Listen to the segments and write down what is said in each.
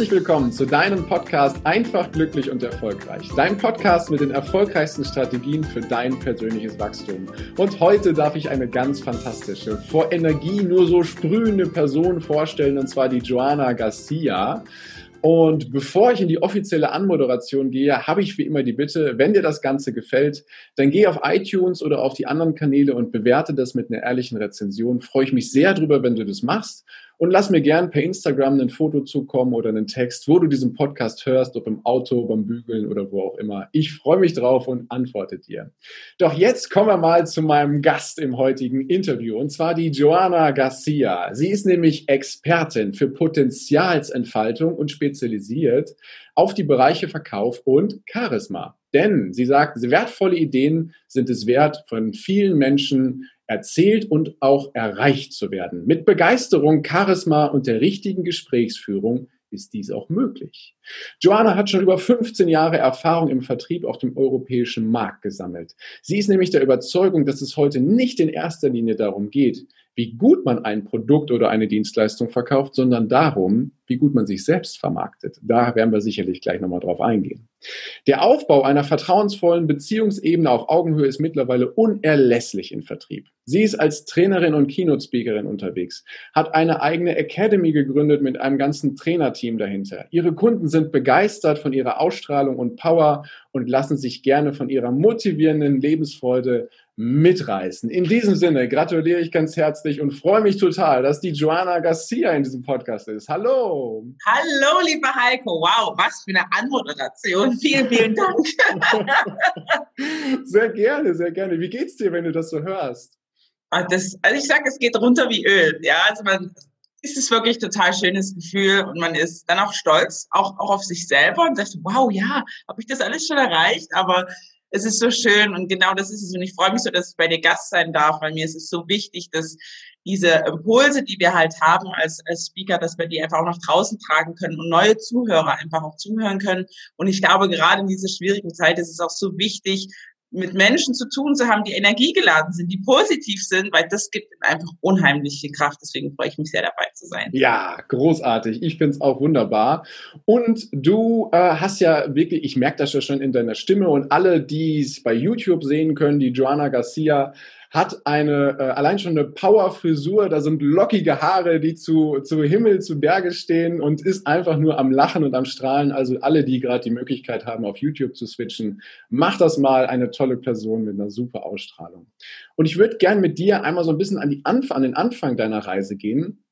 Herzlich willkommen zu deinem Podcast Einfach, glücklich und erfolgreich. Dein Podcast mit den erfolgreichsten Strategien für dein persönliches Wachstum. Und heute darf ich eine ganz fantastische, vor Energie nur so sprühende Person vorstellen, und zwar die Joana Garcia. Und bevor ich in die offizielle Anmoderation gehe, habe ich wie immer die Bitte, wenn dir das Ganze gefällt, dann geh auf iTunes oder auf die anderen Kanäle und bewerte das mit einer ehrlichen Rezension. Freue ich mich sehr drüber, wenn du das machst. Und lass mir gern per Instagram ein Foto zukommen oder einen Text, wo du diesen Podcast hörst, ob im Auto, beim Bügeln oder wo auch immer. Ich freue mich drauf und antworte dir. Doch jetzt kommen wir mal zu meinem Gast im heutigen Interview, und zwar die Joana Garcia. Sie ist nämlich Expertin für Potenzialsentfaltung und spezialisiert auf die Bereiche Verkauf und Charisma. Denn sie sagt, wertvolle Ideen sind es wert, von vielen Menschen erzählt und auch erreicht zu werden. Mit Begeisterung, Charisma und der richtigen Gesprächsführung ist dies auch möglich. Joanna hat schon über 15 Jahre Erfahrung im Vertrieb auf dem europäischen Markt gesammelt. Sie ist nämlich der Überzeugung, dass es heute nicht in erster Linie darum geht, wie gut man ein Produkt oder eine Dienstleistung verkauft, sondern darum, wie gut man sich selbst vermarktet. Da werden wir sicherlich gleich nochmal drauf eingehen. Der Aufbau einer vertrauensvollen Beziehungsebene auf Augenhöhe ist mittlerweile unerlässlich im Vertrieb. Sie ist als Trainerin und Keynote-Speakerin unterwegs, hat eine eigene Academy gegründet mit einem ganzen Trainerteam dahinter. Ihre Kunden sind begeistert von ihrer Ausstrahlung und Power und lassen sich gerne von ihrer motivierenden Lebensfreude mitreißen. In diesem Sinne gratuliere ich ganz herzlich und freue mich total, dass die Joana Garcia in diesem Podcast ist. Hallo. Hallo, lieber Heiko. Wow, was für eine Anmoderation. Vielen, vielen Dank. sehr gerne, sehr gerne. Wie geht's dir, wenn du das so hörst? Ah, das, also ich sage, es geht runter wie Öl. Ja, also man, ist es wirklich total schönes Gefühl und man ist dann auch stolz, auch, auch auf sich selber und sagt, wow, ja, habe ich das alles schon erreicht, aber es ist so schön und genau das ist es. Und ich freue mich so, dass ich bei dir Gast sein darf, weil mir ist es so wichtig, dass diese Impulse, die wir halt haben als, als Speaker, dass wir die einfach auch nach draußen tragen können und neue Zuhörer einfach auch zuhören können. Und ich glaube, gerade in dieser schwierigen Zeit ist es auch so wichtig, mit Menschen zu tun zu haben, die energiegeladen sind, die positiv sind, weil das gibt einfach unheimliche Kraft. Deswegen freue ich mich sehr dabei zu sein. Ja, großartig. Ich finde es auch wunderbar. Und du äh, hast ja wirklich, ich merke das ja schon in deiner Stimme und alle, die es bei YouTube sehen können, die Joanna Garcia hat eine äh, allein schon eine Power-Frisur, da sind lockige Haare, die zu, zu Himmel, zu Berge stehen und ist einfach nur am Lachen und am Strahlen. Also alle, die gerade die Möglichkeit haben, auf YouTube zu switchen, mach das mal eine tolle Person mit einer super Ausstrahlung. Und ich würde gern mit dir einmal so ein bisschen an, die Anf an den Anfang deiner Reise gehen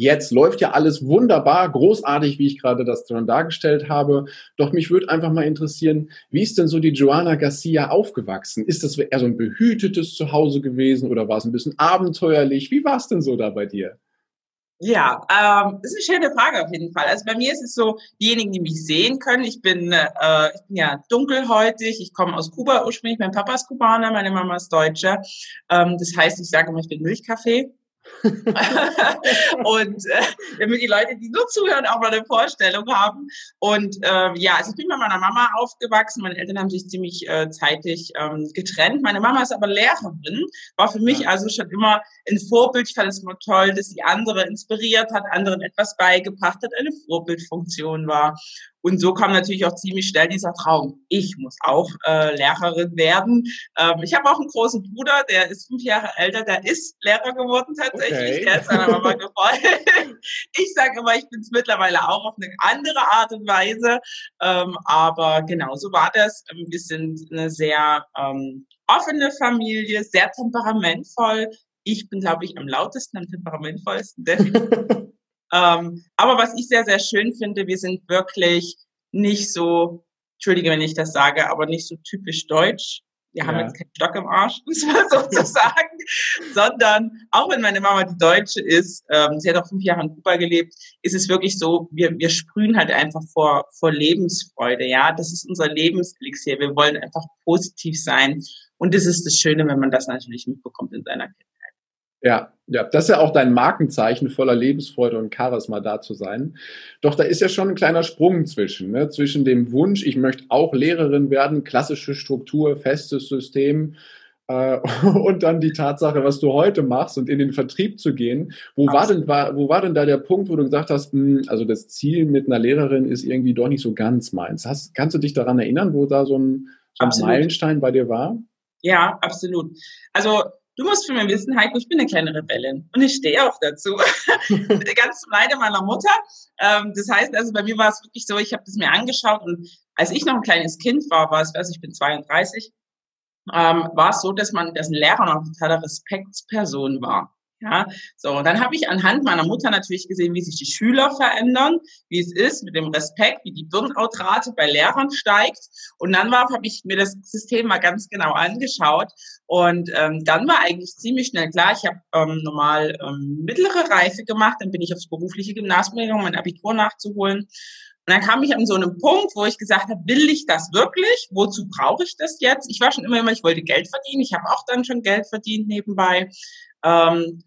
Jetzt läuft ja alles wunderbar, großartig, wie ich gerade das schon dargestellt habe. Doch mich würde einfach mal interessieren, wie ist denn so die Joana Garcia aufgewachsen? Ist das eher so ein behütetes Zuhause gewesen oder war es ein bisschen abenteuerlich? Wie war es denn so da bei dir? Ja, ähm, das ist eine schöne Frage auf jeden Fall. Also bei mir ist es so, diejenigen, die mich sehen können, ich bin, äh, ich bin ja dunkelhäutig, ich komme aus Kuba ursprünglich, mein Papa ist Kubaner, meine Mama ist Deutsche. Ähm, das heißt, ich sage immer, ich bin Milchkaffee. und äh, damit die Leute, die nur zuhören, auch mal eine Vorstellung haben. Und äh, ja, also ich bin bei meiner Mama aufgewachsen. Meine Eltern haben sich ziemlich äh, zeitig ähm, getrennt. Meine Mama ist aber Lehrerin, war für mich also schon immer ein Vorbild. Ich fand es immer toll, dass sie andere inspiriert hat, anderen etwas beigebracht hat, eine Vorbildfunktion war. Und so kam natürlich auch ziemlich schnell dieser Traum. Ich muss auch äh, Lehrerin werden. Ähm, ich habe auch einen großen Bruder, der ist fünf Jahre älter, der ist Lehrer geworden tatsächlich. Okay. Der ist seiner Mama gefolgt. ich sage immer, ich bin es mittlerweile auch auf eine andere Art und Weise. Ähm, aber genau, so war das. Wir sind eine sehr ähm, offene Familie, sehr temperamentvoll. Ich bin, glaube ich, am lautesten, am temperamentvollsten. Ähm, aber was ich sehr, sehr schön finde, wir sind wirklich nicht so, entschuldige, wenn ich das sage, aber nicht so typisch deutsch. Wir ja. haben jetzt keinen Stock im Arsch, muss man sozusagen, sondern auch wenn meine Mama die Deutsche ist, ähm, sie hat auch fünf Jahre in Kuba gelebt, ist es wirklich so, wir, wir sprühen halt einfach vor, vor Lebensfreude, ja. Das ist unser Lebenselixier. Wir wollen einfach positiv sein. Und das ist das Schöne, wenn man das natürlich mitbekommt in seiner Kindheit. Ja, ja, das ist ja auch dein Markenzeichen, voller Lebensfreude und Charisma da zu sein. Doch da ist ja schon ein kleiner Sprung zwischen, ne? zwischen dem Wunsch, ich möchte auch Lehrerin werden, klassische Struktur, festes System, äh, und dann die Tatsache, was du heute machst und in den Vertrieb zu gehen. Wo war denn, war, wo war denn da der Punkt, wo du gesagt hast, mh, hm, also das Ziel mit einer Lehrerin ist irgendwie doch nicht so ganz meins. Hast, kannst du dich daran erinnern, wo da so ein, so ein Meilenstein bei dir war? Ja, absolut. Also Du musst für mich wissen, Heiko, ich bin eine kleine Rebellin und ich stehe auch dazu. Ganz zum Leide meiner Mutter. Ähm, das heißt also, bei mir war es wirklich so, ich habe das mir angeschaut und als ich noch ein kleines Kind war, war es, also ich bin 32, ähm, war es so, dass man, dass ein Lehrer noch eine totale Respektsperson war. Ja, so, und dann habe ich anhand meiner Mutter natürlich gesehen, wie sich die Schüler verändern, wie es ist mit dem Respekt, wie die Burnout-Rate bei Lehrern steigt. Und dann habe ich mir das System mal ganz genau angeschaut. Und ähm, dann war eigentlich ziemlich schnell klar, ich habe ähm, normal ähm, mittlere Reife gemacht, dann bin ich aufs berufliche Gymnasium gegangen, mein Abitur nachzuholen. Und dann kam ich an so einem Punkt, wo ich gesagt habe, will ich das wirklich? Wozu brauche ich das jetzt? Ich war schon immer, immer, ich wollte Geld verdienen. Ich habe auch dann schon Geld verdient nebenbei. Ähm,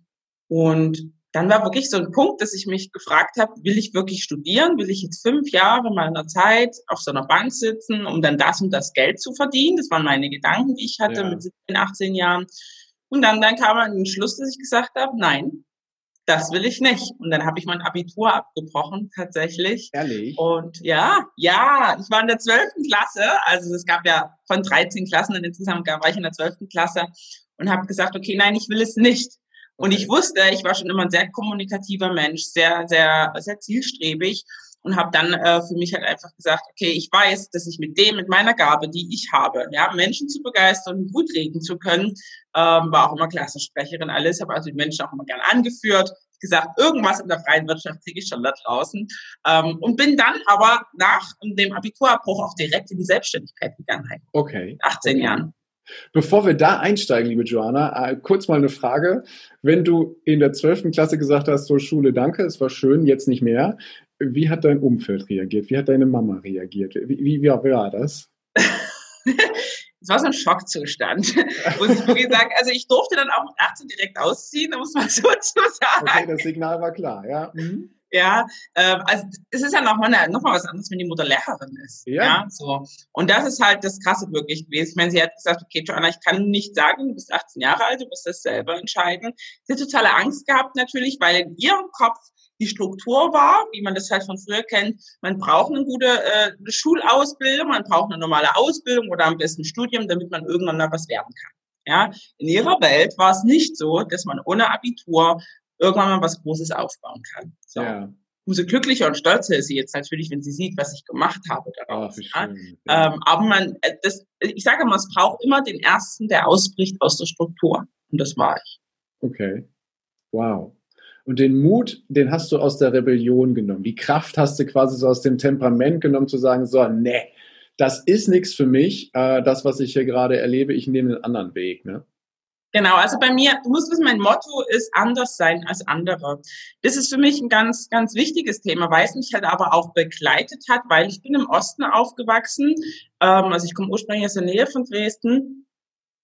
und dann war wirklich so ein Punkt, dass ich mich gefragt habe, will ich wirklich studieren? Will ich jetzt fünf Jahre meiner Zeit auf so einer Bank sitzen, um dann das und das Geld zu verdienen? Das waren meine Gedanken, die ich hatte ja. mit 17, 18 Jahren. Und dann, dann kam ein Schluss, dass ich gesagt habe, nein, das will ich nicht. Und dann habe ich mein Abitur abgebrochen, tatsächlich. Ehrlich? Und ja, ja, ich war in der zwölften Klasse. Also es gab ja von 13 Klassen und insgesamt war ich in der zwölften Klasse und habe gesagt, okay, nein, ich will es nicht. Und ich wusste, ich war schon immer ein sehr kommunikativer Mensch, sehr, sehr, sehr zielstrebig und habe dann äh, für mich halt einfach gesagt, okay, ich weiß, dass ich mit dem, mit meiner Gabe, die ich habe, ja, Menschen zu begeistern und gut reden zu können, ähm, war auch immer Klassensprecherin alles, habe also die Menschen auch immer gerne angeführt, gesagt, irgendwas in der freien Wirtschaft kriege ich schon da draußen ähm, und bin dann aber nach dem Abiturabbruch auch direkt in die Selbstständigkeit gegangen. Okay. 18 okay. Jahren. Bevor wir da einsteigen, liebe Joanna, äh, kurz mal eine Frage. Wenn du in der 12. Klasse gesagt hast, so Schule, danke, es war schön, jetzt nicht mehr, wie hat dein Umfeld reagiert? Wie hat deine Mama reagiert? Wie, wie, wie war das? Es war so ein Schockzustand, muss ich wirklich sagen. Also ich durfte dann auch mit 18 direkt ausziehen, muss man so zu sagen. Okay, das Signal war klar, ja. Mhm. Ja, äh, also es ist ja nochmal noch mal was anderes, wenn die Mutter Lehrerin ist. Ja. ja. so. Und das ist halt das Krasse wirklich gewesen. Ich meine, sie hat gesagt, okay, Joanna, ich kann nicht sagen, du bist 18 Jahre alt, du musst das selber entscheiden. Sie hat totale Angst gehabt natürlich, weil in ihrem Kopf die Struktur war, wie man das halt von früher kennt. Man braucht eine gute äh, Schulausbildung, man braucht eine normale Ausbildung oder am besten Studium, damit man irgendwann mal was werden kann. Ja, in ihrer Welt war es nicht so, dass man ohne Abitur irgendwann mal was Großes aufbauen kann. So. Ja. Umso glücklicher und stolzer ist sie jetzt natürlich, wenn sie sieht, was ich gemacht habe daraus. Oh, ja? ja. Ähm, aber man, äh, das, ich sage mal, es braucht immer den ersten, der ausbricht aus der Struktur. Und das war ich. Okay. Wow. Und den Mut, den hast du aus der Rebellion genommen. Die Kraft hast du quasi so aus dem Temperament genommen, zu sagen, so, nee, das ist nichts für mich. Äh, das, was ich hier gerade erlebe, ich nehme einen anderen Weg. Ne? Genau, also bei mir, du musst wissen, mein Motto ist anders sein als andere. Das ist für mich ein ganz, ganz wichtiges Thema, weil es mich halt aber auch begleitet hat, weil ich bin im Osten aufgewachsen. Ähm, also ich komme ursprünglich aus der Nähe von Dresden.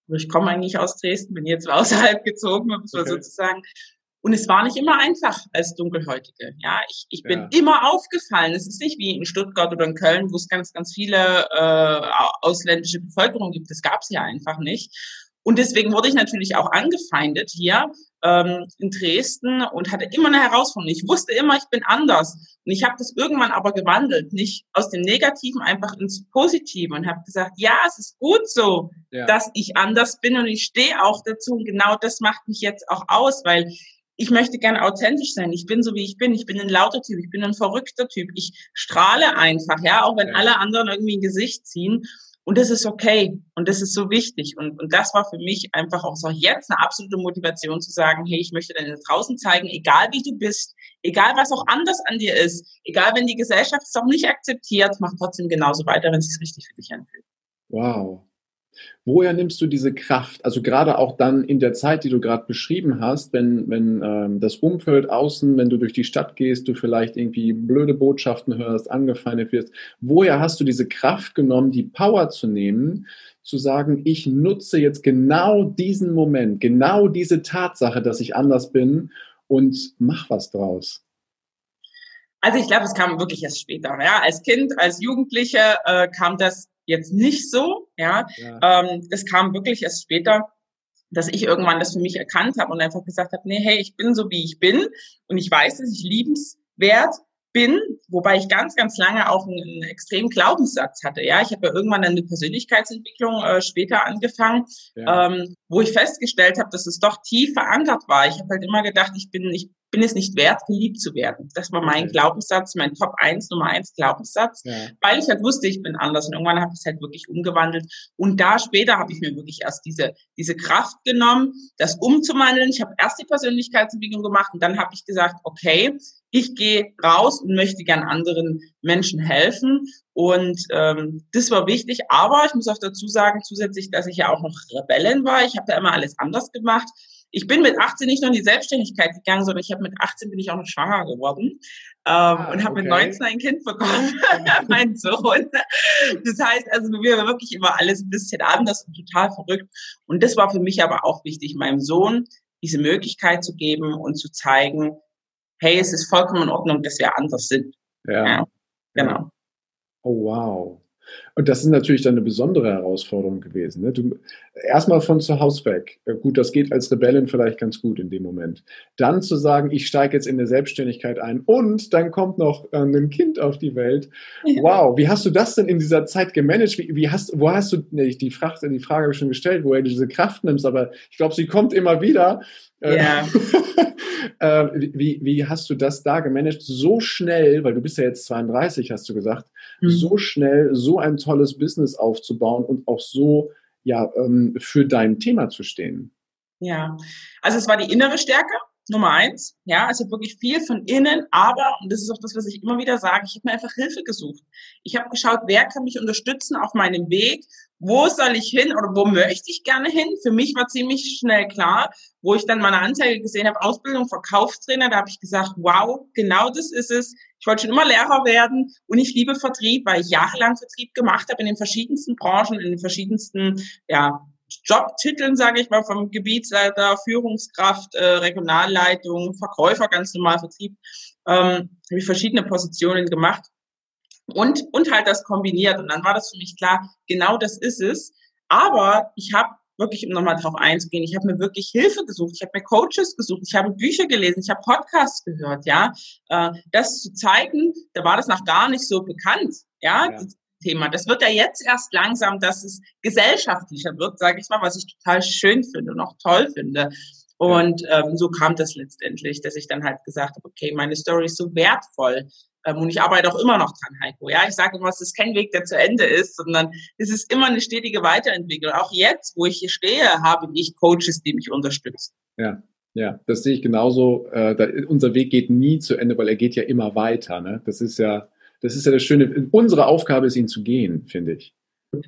Ich komme eigentlich aus Dresden, bin jetzt außerhalb gezogen, muss man okay. sozusagen. Und es war nicht immer einfach als Dunkelhäutige. Ja, ich, ich bin ja. immer aufgefallen. Es ist nicht wie in Stuttgart oder in Köln, wo es ganz, ganz viele äh, ausländische Bevölkerung gibt. Das gab es ja einfach nicht. Und deswegen wurde ich natürlich auch angefeindet hier ähm, in Dresden und hatte immer eine Herausforderung. Ich wusste immer, ich bin anders. Und ich habe das irgendwann aber gewandelt, nicht aus dem Negativen einfach ins Positive und habe gesagt, ja, es ist gut so, ja. dass ich anders bin und ich stehe auch dazu. Und genau das macht mich jetzt auch aus, weil ich möchte gerne authentisch sein. Ich bin so, wie ich bin. Ich bin ein lauter Typ. Ich bin ein verrückter Typ. Ich strahle einfach, ja, auch wenn ja. alle anderen irgendwie ein Gesicht ziehen. Und das ist okay. Und das ist so wichtig. Und, und das war für mich einfach auch so jetzt eine absolute Motivation zu sagen, hey, ich möchte dir draußen zeigen, egal wie du bist, egal was auch anders an dir ist, egal wenn die Gesellschaft es auch nicht akzeptiert, mach trotzdem genauso weiter, wenn es sich richtig für dich anfühlt. Wow. Woher nimmst du diese Kraft? Also gerade auch dann in der Zeit, die du gerade beschrieben hast, wenn, wenn ähm, das Umfeld außen, wenn du durch die Stadt gehst, du vielleicht irgendwie blöde Botschaften hörst, angefeindet wirst. Woher hast du diese Kraft genommen, die Power zu nehmen, zu sagen, ich nutze jetzt genau diesen Moment, genau diese Tatsache, dass ich anders bin und mach was draus? Also ich glaube, es kam wirklich erst später. Ja, als Kind, als Jugendliche äh, kam das jetzt nicht so. Ja, ja. Ähm, das kam wirklich erst später. dass ich irgendwann das für mich erkannt habe und einfach gesagt habe, nee, hey, ich bin so, wie ich bin und ich weiß, dass ich liebenswert bin, wobei ich ganz, ganz lange auch einen, einen extremen Glaubenssatz hatte. Ja, ich habe ja irgendwann eine Persönlichkeitsentwicklung äh, später angefangen, ja. ähm, wo ich festgestellt habe, dass es doch tief verankert war. Ich habe halt immer gedacht, ich bin, ich bin es nicht wert, geliebt zu werden. Das war mein. Glaubenssatz, mein Top 1, Nummer 1 Glaubenssatz, ja. weil ich halt wusste, ich bin anders. Und irgendwann habe ich es halt wirklich umgewandelt. Und da später habe ich mir wirklich erst diese, diese Kraft genommen, das umzuwandeln. Ich habe erst die Persönlichkeitsentwicklung gemacht und dann habe ich gesagt, okay, ich gehe raus und möchte gern anderen Menschen helfen. Und ähm, das war wichtig. Aber ich muss auch dazu sagen, zusätzlich, dass ich ja auch noch Rebellin war. Ich habe da immer alles anders gemacht. Ich bin mit 18 nicht nur in die Selbstständigkeit gegangen, sondern ich habe mit 18 bin ich auch noch schwanger geworden ähm, ah, und habe okay. mit 19 ein Kind bekommen, mein Sohn. Das heißt, also wir waren wirklich immer alles ein bisschen anders und total verrückt. Und das war für mich aber auch wichtig, meinem Sohn diese Möglichkeit zu geben und zu zeigen, hey, es ist vollkommen in Ordnung, dass wir anders sind. Ja. ja genau. Oh wow. Und das ist natürlich dann eine besondere Herausforderung gewesen. Ne? Du, erstmal von zu Hause weg. Gut, das geht als Rebellin vielleicht ganz gut in dem Moment. Dann zu sagen, ich steige jetzt in der Selbstständigkeit ein und dann kommt noch äh, ein Kind auf die Welt. Ja. Wow, wie hast du das denn in dieser Zeit gemanagt? Wie, wie hast, wo hast du, ne, die, Frage, die Frage habe ich schon gestellt, woher du diese Kraft nimmst, aber ich glaube, sie kommt immer wieder. Äh, ja. äh, wie, wie hast du das da gemanagt? So schnell, weil du bist ja jetzt 32, hast du gesagt, mhm. so schnell so ein tolles Business aufzubauen und auch so ja, ähm, für dein Thema zu stehen? Ja, also es war die innere Stärke, Nummer eins. Ja, also wirklich viel von innen, aber, und das ist auch das, was ich immer wieder sage, ich habe mir einfach Hilfe gesucht. Ich habe geschaut, wer kann mich unterstützen auf meinem Weg, wo soll ich hin oder wo möchte ich gerne hin. Für mich war ziemlich schnell klar, wo ich dann meine Anzeige gesehen habe, Ausbildung, Verkaufstrainer, da habe ich gesagt, wow, genau das ist es. Ich wollte schon immer Lehrer werden und ich liebe Vertrieb, weil ich jahrelang Vertrieb gemacht habe in den verschiedensten Branchen, in den verschiedensten ja, Jobtiteln, sage ich mal, vom Gebietsleiter, Führungskraft, äh, Regionalleitung, Verkäufer, ganz normal Vertrieb, ähm, habe ich verschiedene Positionen gemacht und, und halt das kombiniert. Und dann war das für mich klar, genau das ist es. Aber ich habe wirklich, um nochmal drauf einzugehen, ich habe mir wirklich Hilfe gesucht, ich habe mir Coaches gesucht, ich habe Bücher gelesen, ich habe Podcasts gehört, ja. Äh, das zu zeigen, da war das noch gar nicht so bekannt, ja. ja. Thema. Das wird ja jetzt erst langsam, dass es gesellschaftlicher wird, sage ich mal, was ich total schön finde und auch toll finde. Und ähm, so kam das letztendlich, dass ich dann halt gesagt habe, okay, meine Story ist so wertvoll. Ähm, und ich arbeite auch immer noch dran, Heiko. Ja, ich sage immer, es ist kein Weg, der zu Ende ist, sondern es ist immer eine stetige Weiterentwicklung. Auch jetzt, wo ich hier stehe, habe ich Coaches, die mich unterstützen. Ja, ja, das sehe ich genauso. Äh, da, unser Weg geht nie zu Ende, weil er geht ja immer weiter. Ne? Das ist ja, das ist ja das Schöne. Unsere Aufgabe ist, ihn zu gehen, finde ich.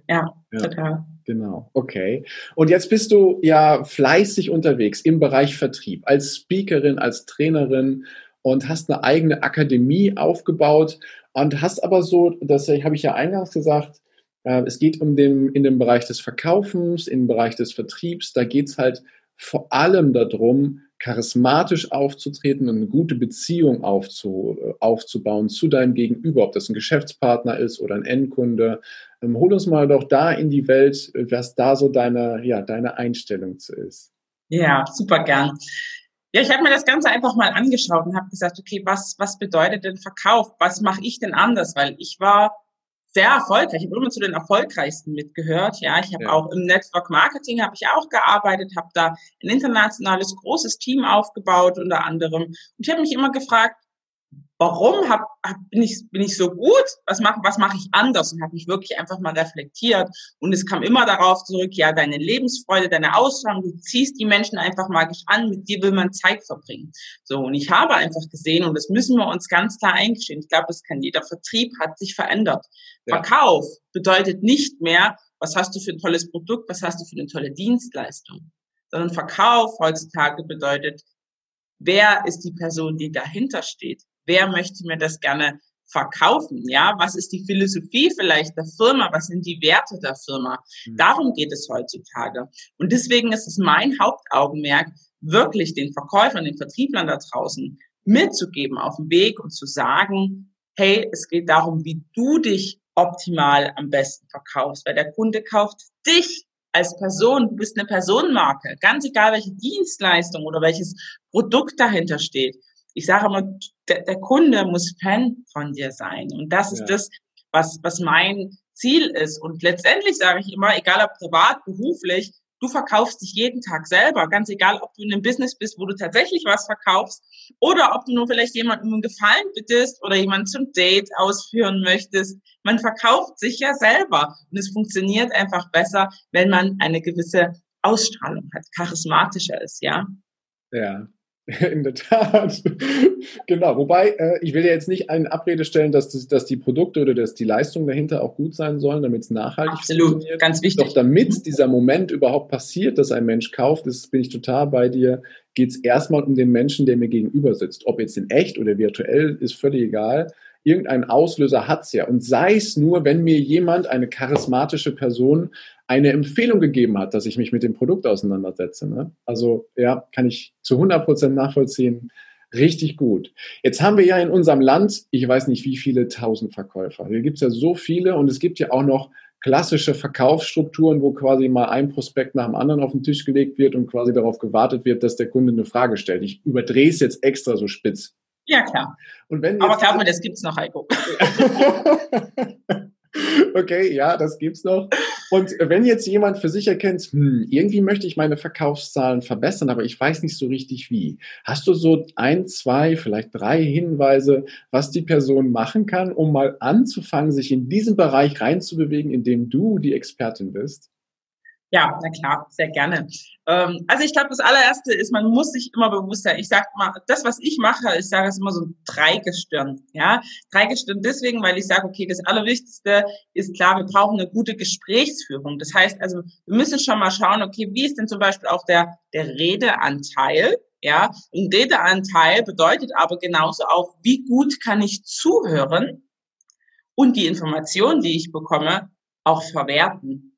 Ja, ja, total. Genau, okay. Und jetzt bist du ja fleißig unterwegs im Bereich Vertrieb, als Speakerin, als Trainerin und hast eine eigene Akademie aufgebaut und hast aber so, das habe ich ja eingangs gesagt, äh, es geht um den, in den Bereich des Verkaufens, in den Bereich des Vertriebs, da geht es halt vor allem darum, charismatisch aufzutreten und eine gute Beziehung aufzu, äh, aufzubauen zu deinem Gegenüber, ob das ein Geschäftspartner ist oder ein Endkunde. Ähm, hol uns mal doch da in die Welt, was da so deine, ja, deine Einstellung zu ist. Ja, super gern. Ja, ich habe mir das Ganze einfach mal angeschaut und habe gesagt, okay, was, was bedeutet denn Verkauf? Was mache ich denn anders? Weil ich war sehr erfolgreich. Ich habe immer zu den erfolgreichsten mitgehört. Ja, ich habe ja. auch im Network Marketing habe ich auch gearbeitet, habe da ein internationales großes Team aufgebaut unter anderem. Und ich habe mich immer gefragt, warum hab, hab, bin, ich, bin ich so gut? Was mache was mach ich anders? Und habe mich wirklich einfach mal reflektiert. Und es kam immer darauf zurück, ja, deine Lebensfreude, deine Ausstrahlung, du ziehst die Menschen einfach magisch an, mit dir will man Zeit verbringen. So, und ich habe einfach gesehen, und das müssen wir uns ganz klar eingestehen, ich glaube, das kann jeder Vertrieb, hat sich verändert. Ja. Verkauf bedeutet nicht mehr, was hast du für ein tolles Produkt, was hast du für eine tolle Dienstleistung, sondern Verkauf heutzutage bedeutet, wer ist die Person, die dahinter steht? Wer möchte mir das gerne verkaufen? Ja, was ist die Philosophie vielleicht der Firma? Was sind die Werte der Firma? Mhm. Darum geht es heutzutage. Und deswegen ist es mein Hauptaugenmerk, wirklich den Verkäufern, den Vertrieblern da draußen mitzugeben auf dem Weg und zu sagen, hey, es geht darum, wie du dich optimal am besten verkaufst, weil der Kunde kauft dich als Person, du bist eine Personenmarke, ganz egal welche Dienstleistung oder welches Produkt dahinter steht. Ich sage immer, der, der Kunde muss Fan von dir sein. Und das ist das, was, was mein Ziel ist. Und letztendlich sage ich immer, egal ob privat, beruflich, du verkaufst dich jeden Tag selber, ganz egal, ob du in einem Business bist, wo du tatsächlich was verkaufst oder ob du nur vielleicht jemandem einen Gefallen bittest oder jemanden zum Date ausführen möchtest. Man verkauft sich ja selber und es funktioniert einfach besser, wenn man eine gewisse Ausstrahlung hat, charismatischer ist, ja. Ja, In der Tat. genau. Wobei, äh, ich will ja jetzt nicht eine Abrede stellen, dass, das, dass die Produkte oder dass die Leistungen dahinter auch gut sein sollen, damit es nachhaltig Absolut. funktioniert. Ganz wichtig. Doch damit dieser Moment überhaupt passiert, dass ein Mensch kauft, ist, bin ich total bei dir, geht es erstmal um den Menschen, der mir gegenüber sitzt. Ob jetzt in echt oder virtuell, ist völlig egal. Irgendein Auslöser hat's ja. Und sei es nur, wenn mir jemand, eine charismatische Person, eine Empfehlung gegeben hat, dass ich mich mit dem Produkt auseinandersetze. Ne? Also ja, kann ich zu 100 Prozent nachvollziehen. Richtig gut. Jetzt haben wir ja in unserem Land, ich weiß nicht wie viele tausend Verkäufer. Hier gibt es ja so viele und es gibt ja auch noch klassische Verkaufsstrukturen, wo quasi mal ein Prospekt nach dem anderen auf den Tisch gelegt wird und quasi darauf gewartet wird, dass der Kunde eine Frage stellt. Ich überdrehe es jetzt extra so spitz. Ja, klar. Aber glaub mir, das gibt's noch, Heiko. okay, ja, das gibt's noch. Und wenn jetzt jemand für sich erkennt, hm, irgendwie möchte ich meine Verkaufszahlen verbessern, aber ich weiß nicht so richtig wie. Hast du so ein, zwei, vielleicht drei Hinweise, was die Person machen kann, um mal anzufangen, sich in diesen Bereich reinzubewegen, in dem du die Expertin bist? Ja, na klar, sehr gerne. Ähm, also ich glaube, das allererste ist, man muss sich immer bewusst sein. Ich sage mal, das, was ich mache, ich sage es immer so ein Dreigestirn. Ja, Dreigestirn deswegen, weil ich sage, okay, das Allerwichtigste ist klar, wir brauchen eine gute Gesprächsführung. Das heißt also, wir müssen schon mal schauen, okay, wie ist denn zum Beispiel auch der, der Redeanteil? Ja, ein Redeanteil bedeutet aber genauso auch, wie gut kann ich zuhören und die Informationen, die ich bekomme, auch verwerten.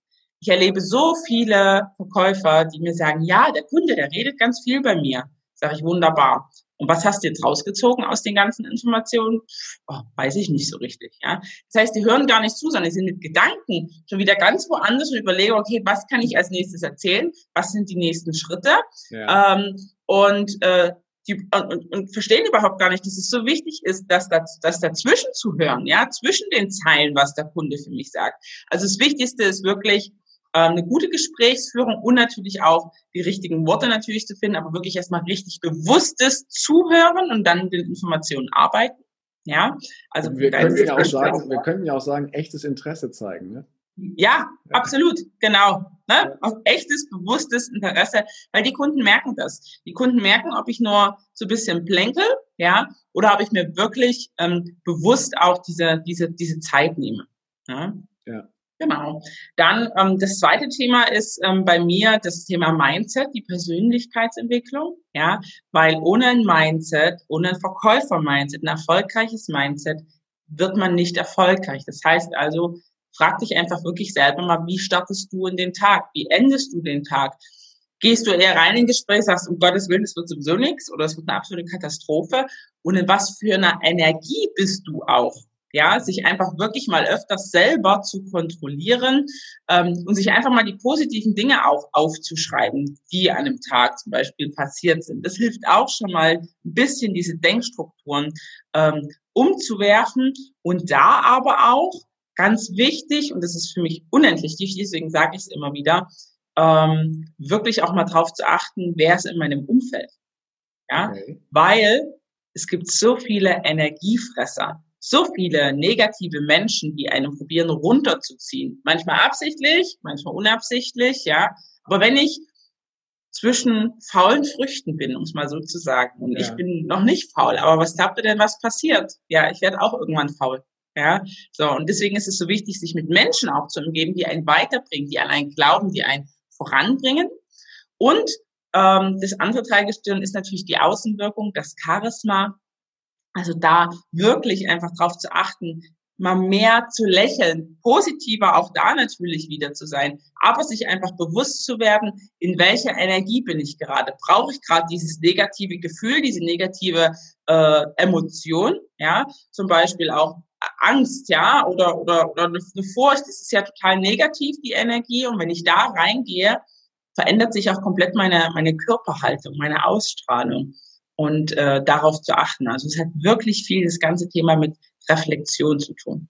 Ich erlebe so viele Verkäufer, die mir sagen, ja, der Kunde, der redet ganz viel bei mir. Sage ich, wunderbar. Und was hast du jetzt rausgezogen aus den ganzen Informationen? Oh, weiß ich nicht so richtig. Ja, das heißt, die hören gar nicht zu, sondern die sind mit Gedanken schon wieder ganz woanders und überlegen, okay, was kann ich als nächstes erzählen? Was sind die nächsten Schritte? Ja. Ähm, und äh, die und, und verstehen überhaupt gar nicht, dass es so wichtig ist, dass, das, dass dazwischen zu hören, ja, zwischen den Zeilen, was der Kunde für mich sagt. Also das Wichtigste ist wirklich, eine gute Gesprächsführung und natürlich auch die richtigen Worte natürlich zu finden, aber wirklich erstmal richtig bewusstes Zuhören und dann mit den Informationen arbeiten. Ja, also wir können, ja auch sagen, wir können ja auch sagen, echtes Interesse zeigen. Ne? Ja, absolut, genau. Ne? Ja. Echtes, bewusstes Interesse, weil die Kunden merken das. Die Kunden merken, ob ich nur so ein bisschen plänkel, ja, oder ob ich mir wirklich ähm, bewusst auch diese, diese, diese Zeit nehme. Ja. ja. Genau. Dann ähm, das zweite Thema ist ähm, bei mir das Thema Mindset, die Persönlichkeitsentwicklung. Ja, weil ohne ein Mindset, ohne ein Verkäufer-Mindset, ein erfolgreiches Mindset, wird man nicht erfolgreich. Das heißt also, frag dich einfach wirklich selber mal, wie startest du in den Tag? Wie endest du den Tag? Gehst du eher rein in Gespräch, sagst, um Gottes Willen, es wird sowieso nichts oder es wird eine absolute Katastrophe? Und in was für einer Energie bist du auch? Ja, sich einfach wirklich mal öfters selber zu kontrollieren ähm, und sich einfach mal die positiven Dinge auch aufzuschreiben, die an einem Tag zum Beispiel passiert sind. Das hilft auch schon mal ein bisschen diese Denkstrukturen ähm, umzuwerfen und da aber auch ganz wichtig, und das ist für mich unendlich wichtig, deswegen sage ich es immer wieder, ähm, wirklich auch mal drauf zu achten, wer ist in meinem Umfeld. Ja, okay. weil es gibt so viele Energiefresser so viele negative Menschen, die einen probieren runterzuziehen. Manchmal absichtlich, manchmal unabsichtlich, ja. Aber wenn ich zwischen faulen Früchten bin, um es mal so zu sagen, und ja. ich bin noch nicht faul, aber was glaubt ihr denn, was passiert? Ja, ich werde auch irgendwann faul. Ja, so. Und deswegen ist es so wichtig, sich mit Menschen auch zu umgeben, die einen weiterbringen, die an einen glauben, die einen voranbringen. Und ähm, das andere Teilgestirn ist natürlich die Außenwirkung, das Charisma, also da wirklich einfach drauf zu achten, mal mehr zu lächeln, positiver auch da natürlich wieder zu sein, aber sich einfach bewusst zu werden, in welcher Energie bin ich gerade? Brauche ich gerade dieses negative Gefühl, diese negative äh, Emotion? Ja, zum Beispiel auch Angst, ja, oder, oder, oder eine Furcht, das ist ja total negativ, die Energie. Und wenn ich da reingehe, verändert sich auch komplett meine, meine Körperhaltung, meine Ausstrahlung und äh, darauf zu achten. Also es hat wirklich viel das ganze Thema mit Reflexion zu tun.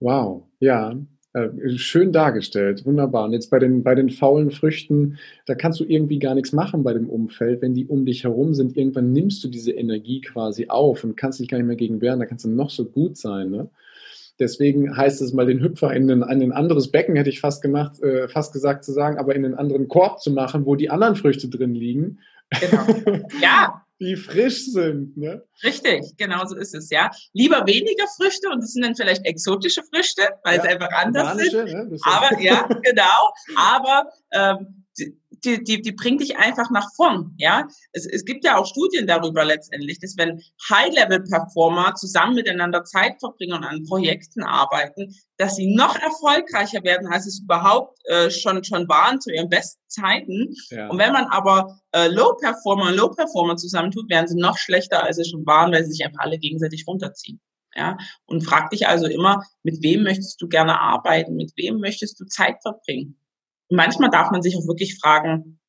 Wow, ja, äh, schön dargestellt, wunderbar. Und jetzt bei den, bei den faulen Früchten, da kannst du irgendwie gar nichts machen bei dem Umfeld, wenn die um dich herum sind. Irgendwann nimmst du diese Energie quasi auf und kannst dich gar nicht mehr gegen wehren, da kannst du noch so gut sein. Ne? Deswegen heißt es mal, den Hüpfer in ein, in ein anderes Becken, hätte ich fast gemacht, äh, fast gesagt zu sagen, aber in einen anderen Korb zu machen, wo die anderen Früchte drin liegen. Genau. Ja, die frisch sind. Ne? Richtig, genau so ist es, ja. Lieber weniger Früchte und das sind dann vielleicht exotische Früchte, weil ja, es einfach anders sind. Ne? Aber ja, genau. Aber ähm, die, die, die bringt dich einfach nach vorn. Ja, es, es gibt ja auch Studien darüber letztendlich, dass wenn High-Level-Performer zusammen miteinander Zeit verbringen und an Projekten arbeiten, dass sie noch erfolgreicher werden, als es überhaupt äh, schon schon waren zu ihren besten Zeiten. Ja. Und wenn man aber äh, Low-Performer und Low-Performer zusammentut, werden sie noch schlechter, als sie schon waren, weil sie sich einfach alle gegenseitig runterziehen. Ja, und frag dich also immer, mit wem möchtest du gerne arbeiten? Mit wem möchtest du Zeit verbringen? Und manchmal darf man sich auch wirklich fragen,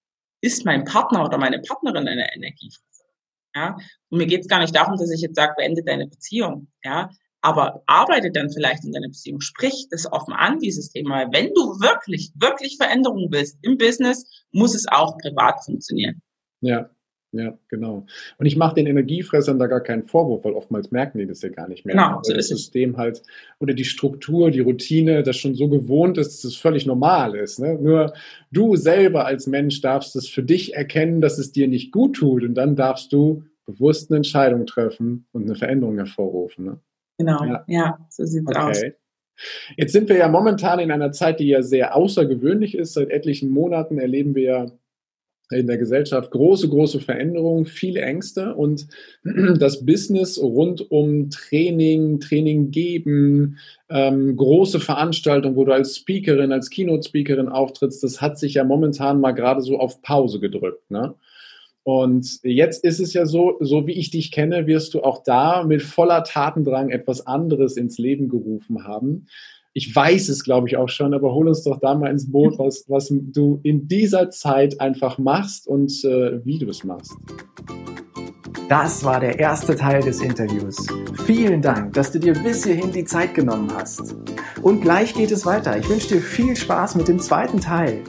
ist mein Partner oder meine Partnerin eine Energiefresser? Ja? Und mir geht es gar nicht darum, dass ich jetzt sage, beende deine Beziehung. Ja? Aber arbeite dann vielleicht in deiner Beziehung. Sprich das offen an, dieses Thema. Wenn du wirklich, wirklich Veränderungen willst im Business, muss es auch privat funktionieren. Ja, ja, genau. Und ich mache den Energiefressern da gar keinen Vorwurf, weil oftmals merken die das ja gar nicht mehr. Genau, so das System halt oder die Struktur, die Routine, das schon so gewohnt ist, dass es völlig normal ist. Ne? Nur du selber als Mensch darfst es für dich erkennen, dass es dir nicht gut tut und dann darfst du bewusst eine Entscheidung treffen und eine Veränderung hervorrufen. Ne? Genau, ja, ja so sieht es okay. aus. Jetzt sind wir ja momentan in einer Zeit, die ja sehr außergewöhnlich ist. Seit etlichen Monaten erleben wir ja in der Gesellschaft große, große Veränderungen, viele Ängste und das Business rund um Training, Training geben, ähm, große Veranstaltungen, wo du als Speakerin, als Keynote-Speakerin auftrittst, das hat sich ja momentan mal gerade so auf Pause gedrückt. Ne? Und jetzt ist es ja so, so wie ich dich kenne, wirst du auch da mit voller Tatendrang etwas anderes ins Leben gerufen haben ich weiß es, glaube ich, auch schon, aber hol uns doch da mal ins Boot, was, was du in dieser Zeit einfach machst und äh, wie du es machst. Das war der erste Teil des Interviews. Vielen Dank, dass du dir bis hierhin die Zeit genommen hast. Und gleich geht es weiter. Ich wünsche dir viel Spaß mit dem zweiten Teil.